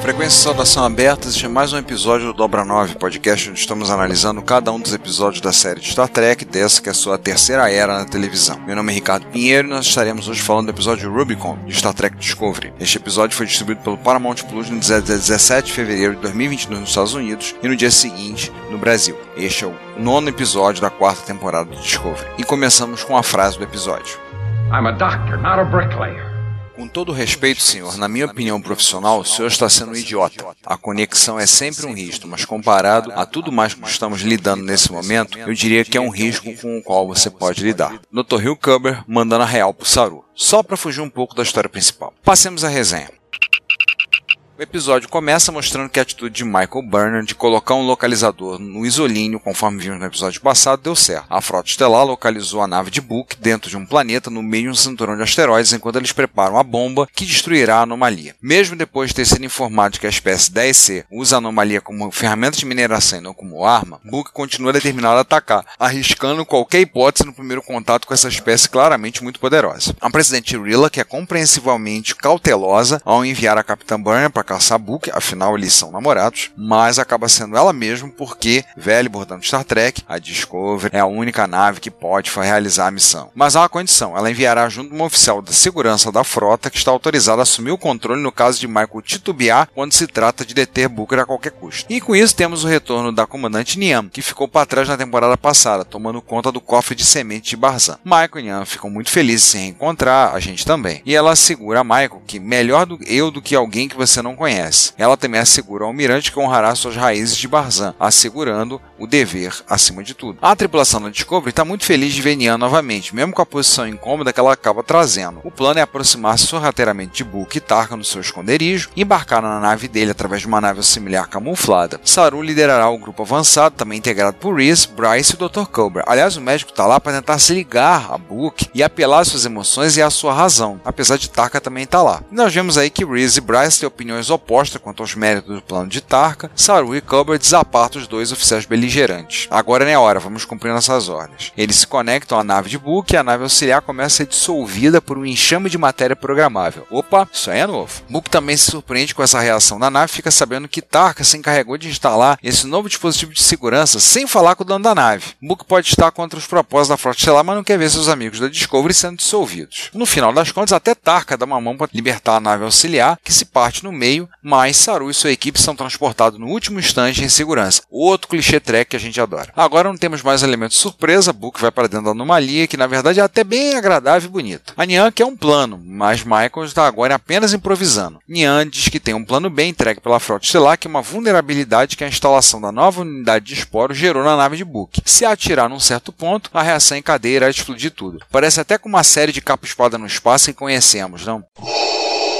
Frequência e saudação abertas, este é mais um episódio do Dobra 9, podcast onde estamos analisando cada um dos episódios da série de Star Trek, dessa que é a sua terceira era na televisão. Meu nome é Ricardo Pinheiro e nós estaremos hoje falando do episódio Rubicon, de Star Trek Discovery. Este episódio foi distribuído pelo Paramount Plus no dia 17 de fevereiro de 2022 nos Estados Unidos e no dia seguinte no Brasil. Este é o nono episódio da quarta temporada de Discovery. E começamos com a frase do episódio. I'm a doctor, not a bricklayer. Com todo respeito, senhor, na minha opinião profissional, o senhor está sendo um idiota. A conexão é sempre um risco, mas comparado a tudo mais que estamos lidando nesse momento, eu diria que é um risco com o qual você pode lidar. Dr. Hill Cubber mandando a real pro Saru, só para fugir um pouco da história principal. Passemos à resenha. O episódio começa mostrando que a atitude de Michael Burnham de colocar um localizador no isolíneo, conforme vimos no episódio passado, deu certo. A frota estelar localizou a nave de Book dentro de um planeta no meio de um cinturão de asteroides enquanto eles preparam a bomba que destruirá a anomalia. Mesmo depois de ter sido informado de que a espécie 10C usa a anomalia como ferramenta de mineração e não como arma, Book continua determinado a atacar, arriscando qualquer hipótese no primeiro contato com essa espécie claramente muito poderosa. A presidente Rilla, que é compreensivelmente cautelosa ao enviar a Capitã Burnham para caçar Book, afinal eles são namorados, mas acaba sendo ela mesma porque, velho bordão de Star Trek, a Discovery é a única nave que pode realizar a missão. Mas há uma condição, ela enviará junto uma oficial da segurança da frota que está autorizada a assumir o controle no caso de Michael titubear quando se trata de deter Booker a qualquer custo. E com isso temos o retorno da comandante Niam, que ficou para trás na temporada passada, tomando conta do cofre de semente de Barzan. Michael e Niam ficam muito felizes em se reencontrar, a gente também. E ela assegura a Michael que melhor do eu do que alguém que você não conhece. Ela também assegura ao almirante que honrará suas raízes de Barzan, assegurando o dever acima de tudo. A tripulação da Discovery está muito feliz de ver Nian novamente, mesmo com a posição incômoda que ela acaba trazendo. O plano é aproximar-se sorrateiramente de Book e Tarka no seu esconderijo e embarcar na nave dele através de uma nave auxiliar camuflada. Saru liderará o grupo avançado, também integrado por Reese, Bryce e o Dr. Cobra. Aliás, o médico está lá para tentar se ligar a Book e apelar às suas emoções e à sua razão, apesar de Tarka também estar lá. E nós vemos aí que Reese e Bryce têm opiniões opostas quanto aos méritos do plano de Tarka. Saru e Cobra desapartam os dois oficiais beligerantes. Agora não é hora, vamos cumprir nossas ordens. Eles se conectam à nave de Book e a nave auxiliar começa a ser dissolvida por um enxame de matéria programável. Opa, isso aí é novo. Book também se surpreende com essa reação da nave fica sabendo que Tarka se encarregou de instalar esse novo dispositivo de segurança sem falar com o dono da nave. Book pode estar contra os propósitos da frota estelar, mas não quer ver seus amigos da Discovery sendo dissolvidos. No final das contas, até Tarka dá uma mão para libertar a nave auxiliar, que se parte no meio, mas Saru e sua equipe são transportados no último instante em segurança. Outro clichê track que a gente adora. Agora não temos mais elementos surpresa, Book vai para dentro da anomalia, que na verdade é até bem agradável e bonito. A Nian quer um plano, mas Michael está agora apenas improvisando. Nian diz que tem um plano bem entregue pela frota estelar, que é uma vulnerabilidade que a instalação da nova unidade de esporo gerou na nave de Book. Se atirar num certo ponto, a reação em cadeia irá explodir tudo. Parece até com uma série de capa-espada no espaço que conhecemos, não?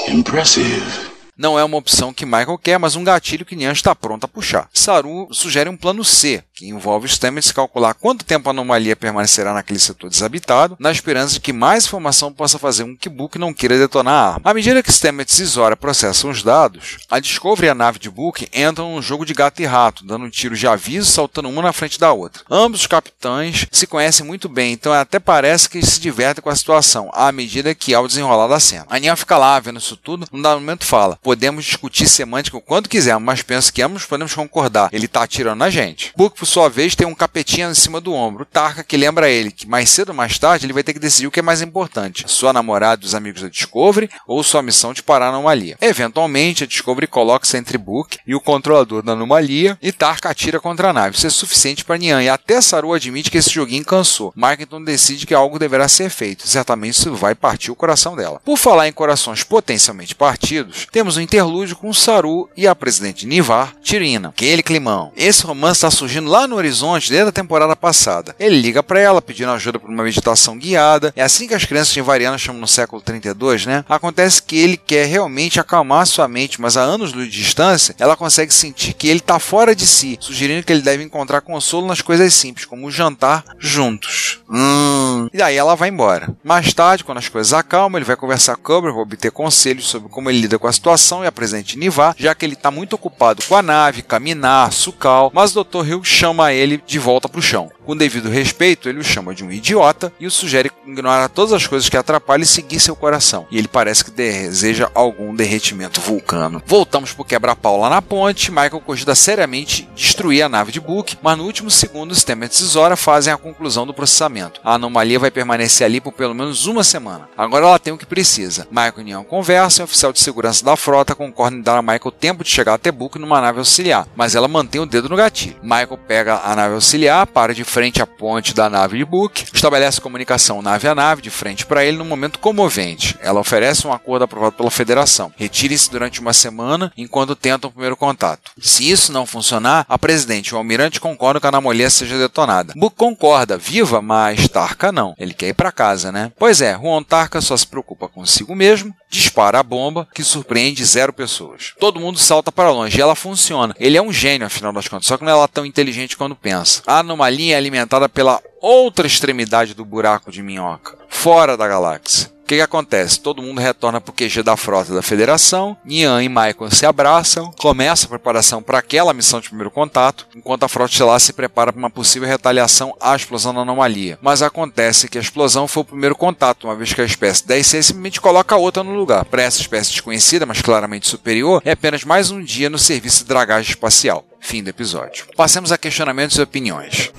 Impressive. Não é uma opção que Michael quer, mas um gatilho que Nian está pronto a puxar. Saru sugere um plano C, que envolve Stamets calcular quanto tempo a anomalia permanecerá naquele setor desabitado, na esperança de que mais informação possa fazer um que Book não queira detonar a arma. À medida que Stamets e Zora processam os dados, a Discovery e a nave de Book entram num jogo de gato e rato, dando um tiro de aviso saltando uma na frente da outra. Ambos os capitães se conhecem muito bem, então até parece que se divertem com a situação, à medida que há o desenrolar da cena. A Nian fica lá vendo isso tudo, num dado momento fala: podemos discutir semântica o quanto quisermos, mas penso que ambos podemos concordar. Ele está atirando na gente. Book, por sua vez, tem um capetinha em cima do ombro. O Tarka que lembra ele que mais cedo ou mais tarde ele vai ter que decidir o que é mais importante: sua namorada e os amigos da Discovery ou sua missão de parar a anomalia. Eventualmente, a Discovery coloca-se entre Book e o controlador da anomalia e Tarka atira contra a nave. Isso é suficiente para Nian e até Saru admite que esse joguinho cansou. Markington decide que algo deverá ser feito. Certamente isso vai partir o coração dela. Por falar em corações potencialmente partidos, temos um interlúdio com Saru e a presidente Nivar, Tirina. Aquele climão. Esse romance está surgindo lá no horizonte desde a temporada passada. Ele liga para ela pedindo ajuda por uma meditação guiada. É assim que as crianças nivarianas chamam no século 32, né? Acontece que ele quer realmente acalmar sua mente, mas a anos de distância, ela consegue sentir que ele está fora de si, sugerindo que ele deve encontrar consolo nas coisas simples, como o jantar juntos. Hum. E aí ela vai embora. Mais tarde, quando as coisas acalmam, ele vai conversar com Cobra para obter conselhos sobre como ele lida com a situação e a presente Nivar, já que ele está muito ocupado com a nave, caminar, sucal, mas o Dr. Hill chama ele de volta para o chão. Com devido respeito, ele o chama de um idiota e o sugere ignorar todas as coisas que atrapalham e seguir seu coração. E ele parece que deseja algum derretimento vulcano. Voltamos pro quebra-pau lá na ponte. Michael cogita seriamente destruir a nave de Book, mas no último segundo, Stamets e Zora fazem a conclusão do processamento. A anomalia vai permanecer ali por pelo menos uma semana. Agora ela tem o que precisa. Michael e Neon conversam e o oficial de segurança da frota concorda em dar a Michael tempo de chegar até Book numa nave auxiliar, mas ela mantém o dedo no gatilho. Michael pega a nave auxiliar, para de frente à ponte da nave de Book, estabelece comunicação nave a nave de frente para ele num momento comovente. Ela oferece um acordo aprovado pela Federação. Retire-se durante uma semana enquanto tentam o primeiro contato. Se isso não funcionar, a presidente e o almirante concordam que a anomalia seja detonada. Book concorda, viva, mas Tarka não. Ele quer ir para casa, né? Pois é, Juan Tarka só se preocupa consigo mesmo, dispara a bomba, que surpreende zero pessoas. Todo mundo salta para longe e ela funciona. Ele é um gênio, afinal das contas, só que não é tão inteligente quando pensa. A anomalia é alimentada pela outra extremidade do buraco de minhoca, fora da galáxia. O que, que, acontece? Todo mundo retorna para o QG da frota da Federação. Nian e Michael se abraçam. Começa a preparação para aquela missão de primeiro contato, enquanto a frota estelar se prepara para uma possível retaliação à explosão da anomalia. Mas acontece que a explosão foi o primeiro contato, uma vez que a espécie 10C simplesmente coloca a outra no lugar. Para essa espécie desconhecida, mas claramente superior, é apenas mais um dia no serviço de dragagem espacial. Fim do episódio. Passemos a questionamentos e opiniões.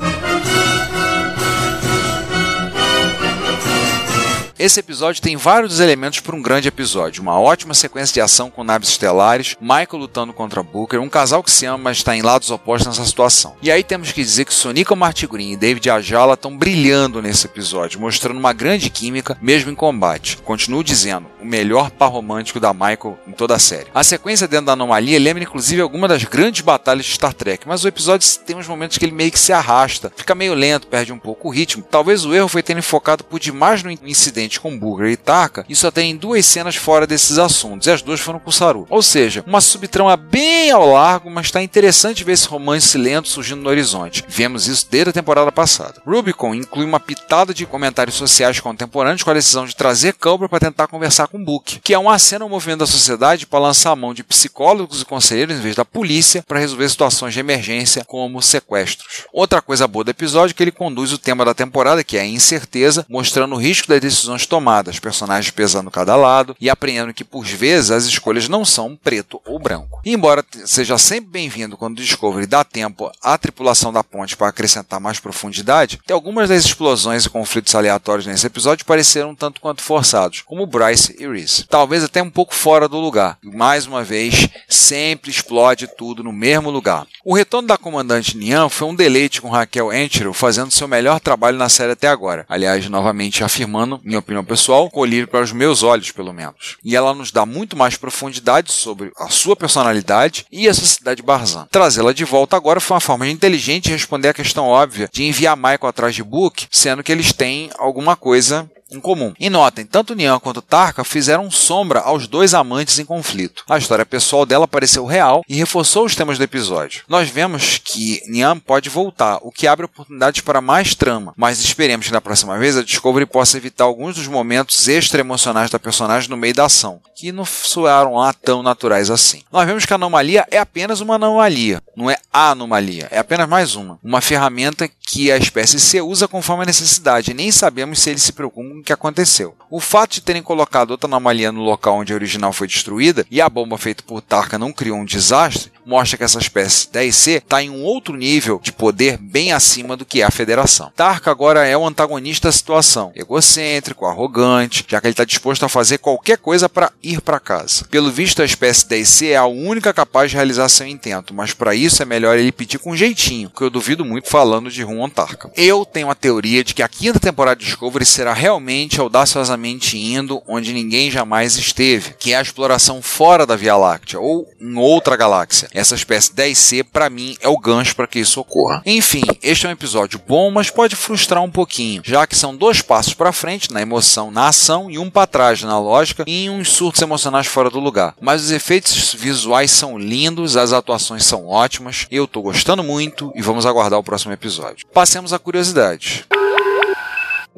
Esse episódio tem vários elementos para um grande episódio. Uma ótima sequência de ação com naves estelares, Michael lutando contra Booker, um casal que se ama, mas está em lados opostos nessa situação. E aí temos que dizer que Sonica Martigrin e David Ajala estão brilhando nesse episódio, mostrando uma grande química, mesmo em combate. Continuo dizendo, o melhor par romântico da Michael em toda a série. A sequência dentro da anomalia lembra inclusive alguma das grandes batalhas de Star Trek, mas o episódio tem uns momentos que ele meio que se arrasta, fica meio lento, perde um pouco o ritmo. Talvez o erro foi ter focado por demais no incidente com Booger e Taka, e só tem duas cenas fora desses assuntos, e as duas foram com Saru. Ou seja, uma subtrama bem ao largo, mas está interessante ver esse romance lento surgindo no horizonte. Vemos isso desde a temporada passada. Rubicon inclui uma pitada de comentários sociais contemporâneos com a decisão de trazer Cobra para tentar conversar com Book, que é uma cena ao movimento da sociedade para lançar a mão de psicólogos e conselheiros em vez da polícia para resolver situações de emergência como sequestros. Outra coisa boa do episódio é que ele conduz o tema da temporada, que é a incerteza, mostrando o risco das decisões tomadas, personagens pesando cada lado e aprendendo que por vezes as escolhas não são preto ou branco. E embora seja sempre bem-vindo quando o Discovery dá tempo à tripulação da ponte para acrescentar mais profundidade, tem algumas das explosões e conflitos aleatórios nesse episódio pareceram um tanto quanto forçados, como Bryce e Reese. Talvez até um pouco fora do lugar. Mais uma vez, sempre explode tudo no mesmo lugar. O retorno da comandante Nian foi um deleite com Raquel Enchero fazendo seu melhor trabalho na série até agora. Aliás, novamente afirmando, minha opinião pessoal, colírio para os meus olhos, pelo menos. E ela nos dá muito mais profundidade sobre a sua personalidade e a sociedade Barzan. Trazê-la de volta agora foi uma forma de inteligente responder a questão óbvia de enviar Michael atrás de Book, sendo que eles têm alguma coisa em comum. E notem, tanto Nian quanto Tarka fizeram sombra aos dois amantes em conflito. A história pessoal dela pareceu real e reforçou os temas do episódio. Nós vemos que Nian pode voltar, o que abre oportunidades para mais trama, mas esperemos que na próxima vez a Discovery possa evitar alguns dos momentos extra-emocionais da personagem no meio da ação, que não soaram lá tão naturais assim. Nós vemos que a anomalia é apenas uma anomalia, não é a anomalia, é apenas mais uma. Uma ferramenta que a espécie C usa conforme a necessidade, nem sabemos se ele se preocupa com o que aconteceu. O fato de terem colocado outra anomalia no local onde a original foi destruída e a bomba feita por Tarka não criou um desastre mostra que essa espécie 10C está em um outro nível de poder bem acima do que é a Federação. Tarka agora é o antagonista da situação, egocêntrico, arrogante, já que ele está disposto a fazer qualquer coisa para ir para casa. Pelo visto, a espécie 10C é a única capaz de realizar seu intento, mas para isso é melhor ele pedir com jeitinho, que eu duvido muito falando de Rum Tarka. Eu tenho a teoria de que a quinta temporada de Discovery será realmente audaciosamente indo onde ninguém jamais esteve, que é a exploração fora da Via Láctea ou em outra galáxia. Essa espécie 10C, para mim, é o gancho para que isso ocorra. Enfim, este é um episódio bom, mas pode frustrar um pouquinho, já que são dois passos para frente na emoção, na ação e um para trás na lógica e uns surtos emocionais fora do lugar. Mas os efeitos visuais são lindos, as atuações são ótimas, eu tô gostando muito e vamos aguardar o próximo episódio. Passemos a curiosidade.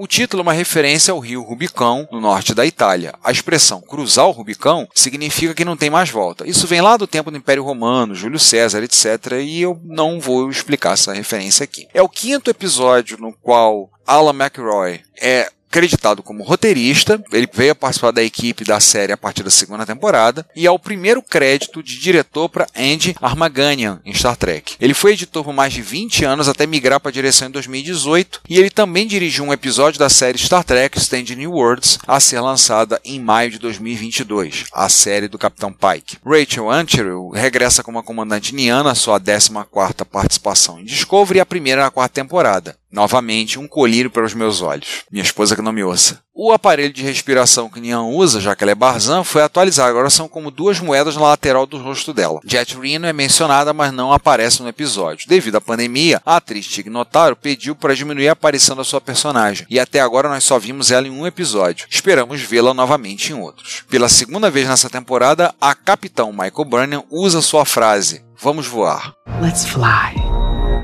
O título é uma referência ao rio Rubicão, no norte da Itália. A expressão cruzar o Rubicão significa que não tem mais volta. Isso vem lá do tempo do Império Romano, Júlio César, etc. E eu não vou explicar essa referência aqui. É o quinto episódio no qual Alan McRoy é creditado como roteirista, ele veio a participar da equipe da série a partir da segunda temporada, e é o primeiro crédito de diretor para Andy Armaganian em Star Trek. Ele foi editor por mais de 20 anos até migrar para a direção em 2018, e ele também dirigiu um episódio da série Star Trek Stand New Worlds a ser lançada em maio de 2022, a série do Capitão Pike. Rachel Ancherew regressa como a comandante Niana, sua 14ª participação em Discovery e a primeira na quarta temporada. Novamente, um colírio para os meus olhos. Minha esposa que não me ouça. O aparelho de respiração que Nian usa, já que ela é Barzan, foi atualizado. Agora são como duas moedas na lateral do rosto dela. Jet Reno é mencionada, mas não aparece no episódio. Devido à pandemia, a atriz Tig Notaro pediu para diminuir a aparição da sua personagem. E até agora nós só vimos ela em um episódio. Esperamos vê-la novamente em outros. Pela segunda vez nessa temporada, a capitão Michael Burnham usa sua frase: Vamos voar. Let's fly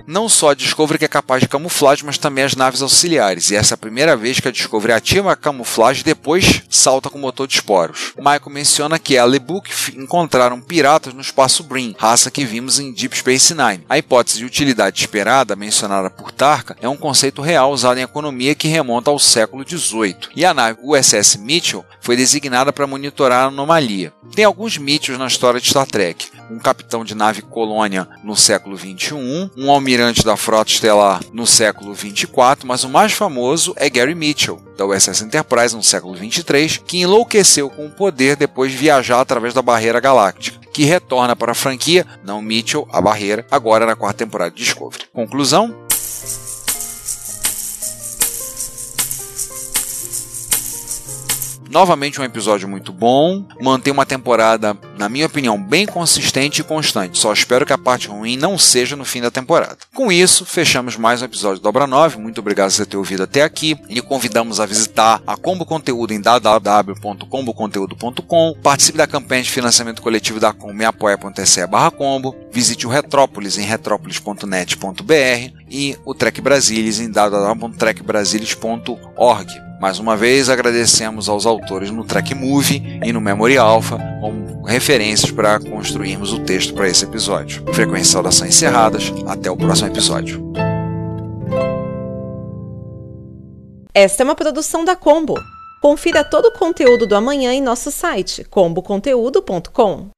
não só a Discovery que é capaz de camuflagem, mas também as naves auxiliares. E essa é a primeira vez que a Discovery ativa a camuflagem e depois salta com o motor de esporos. Michael menciona que ela e Book encontraram piratas no espaço Brim, raça que vimos em Deep Space Nine. A hipótese de utilidade esperada, mencionada por Tarka, é um conceito real usado em economia que remonta ao século XVIII. E a nave USS Mitchell foi designada para monitorar a anomalia. Tem alguns Mitchells na história de Star Trek. Um capitão de nave colônia no século XXI, um almirante da frota estelar no século 24, mas o mais famoso é Gary Mitchell, da USS Enterprise no século 23, que enlouqueceu com o poder depois de viajar através da barreira galáctica, que retorna para a franquia, não Mitchell, a barreira, agora na quarta temporada de Discovery. Conclusão? Novamente um episódio muito bom, mantém uma temporada, na minha opinião, bem consistente e constante. Só espero que a parte ruim não seja no fim da temporada. Com isso, fechamos mais um episódio do Dobra 9. Muito obrigado por ter ouvido até aqui. E convidamos a visitar a Combo Conteúdo em www.comboconteúdo.com. Participe da campanha de financiamento coletivo da Combo em apoia.se barra combo. Visite o Retrópolis em retrópolis.net.br e o Trek Brasilis em www.trekbrasilis.org. Mais uma vez agradecemos aos autores no Track Movie e no Memory Alpha como referências para construirmos o texto para esse episódio. Frequência saudações encerradas. Até o próximo episódio. Esta é uma produção da Combo. Confira todo o conteúdo do amanhã em nosso site comboconteúdo.com.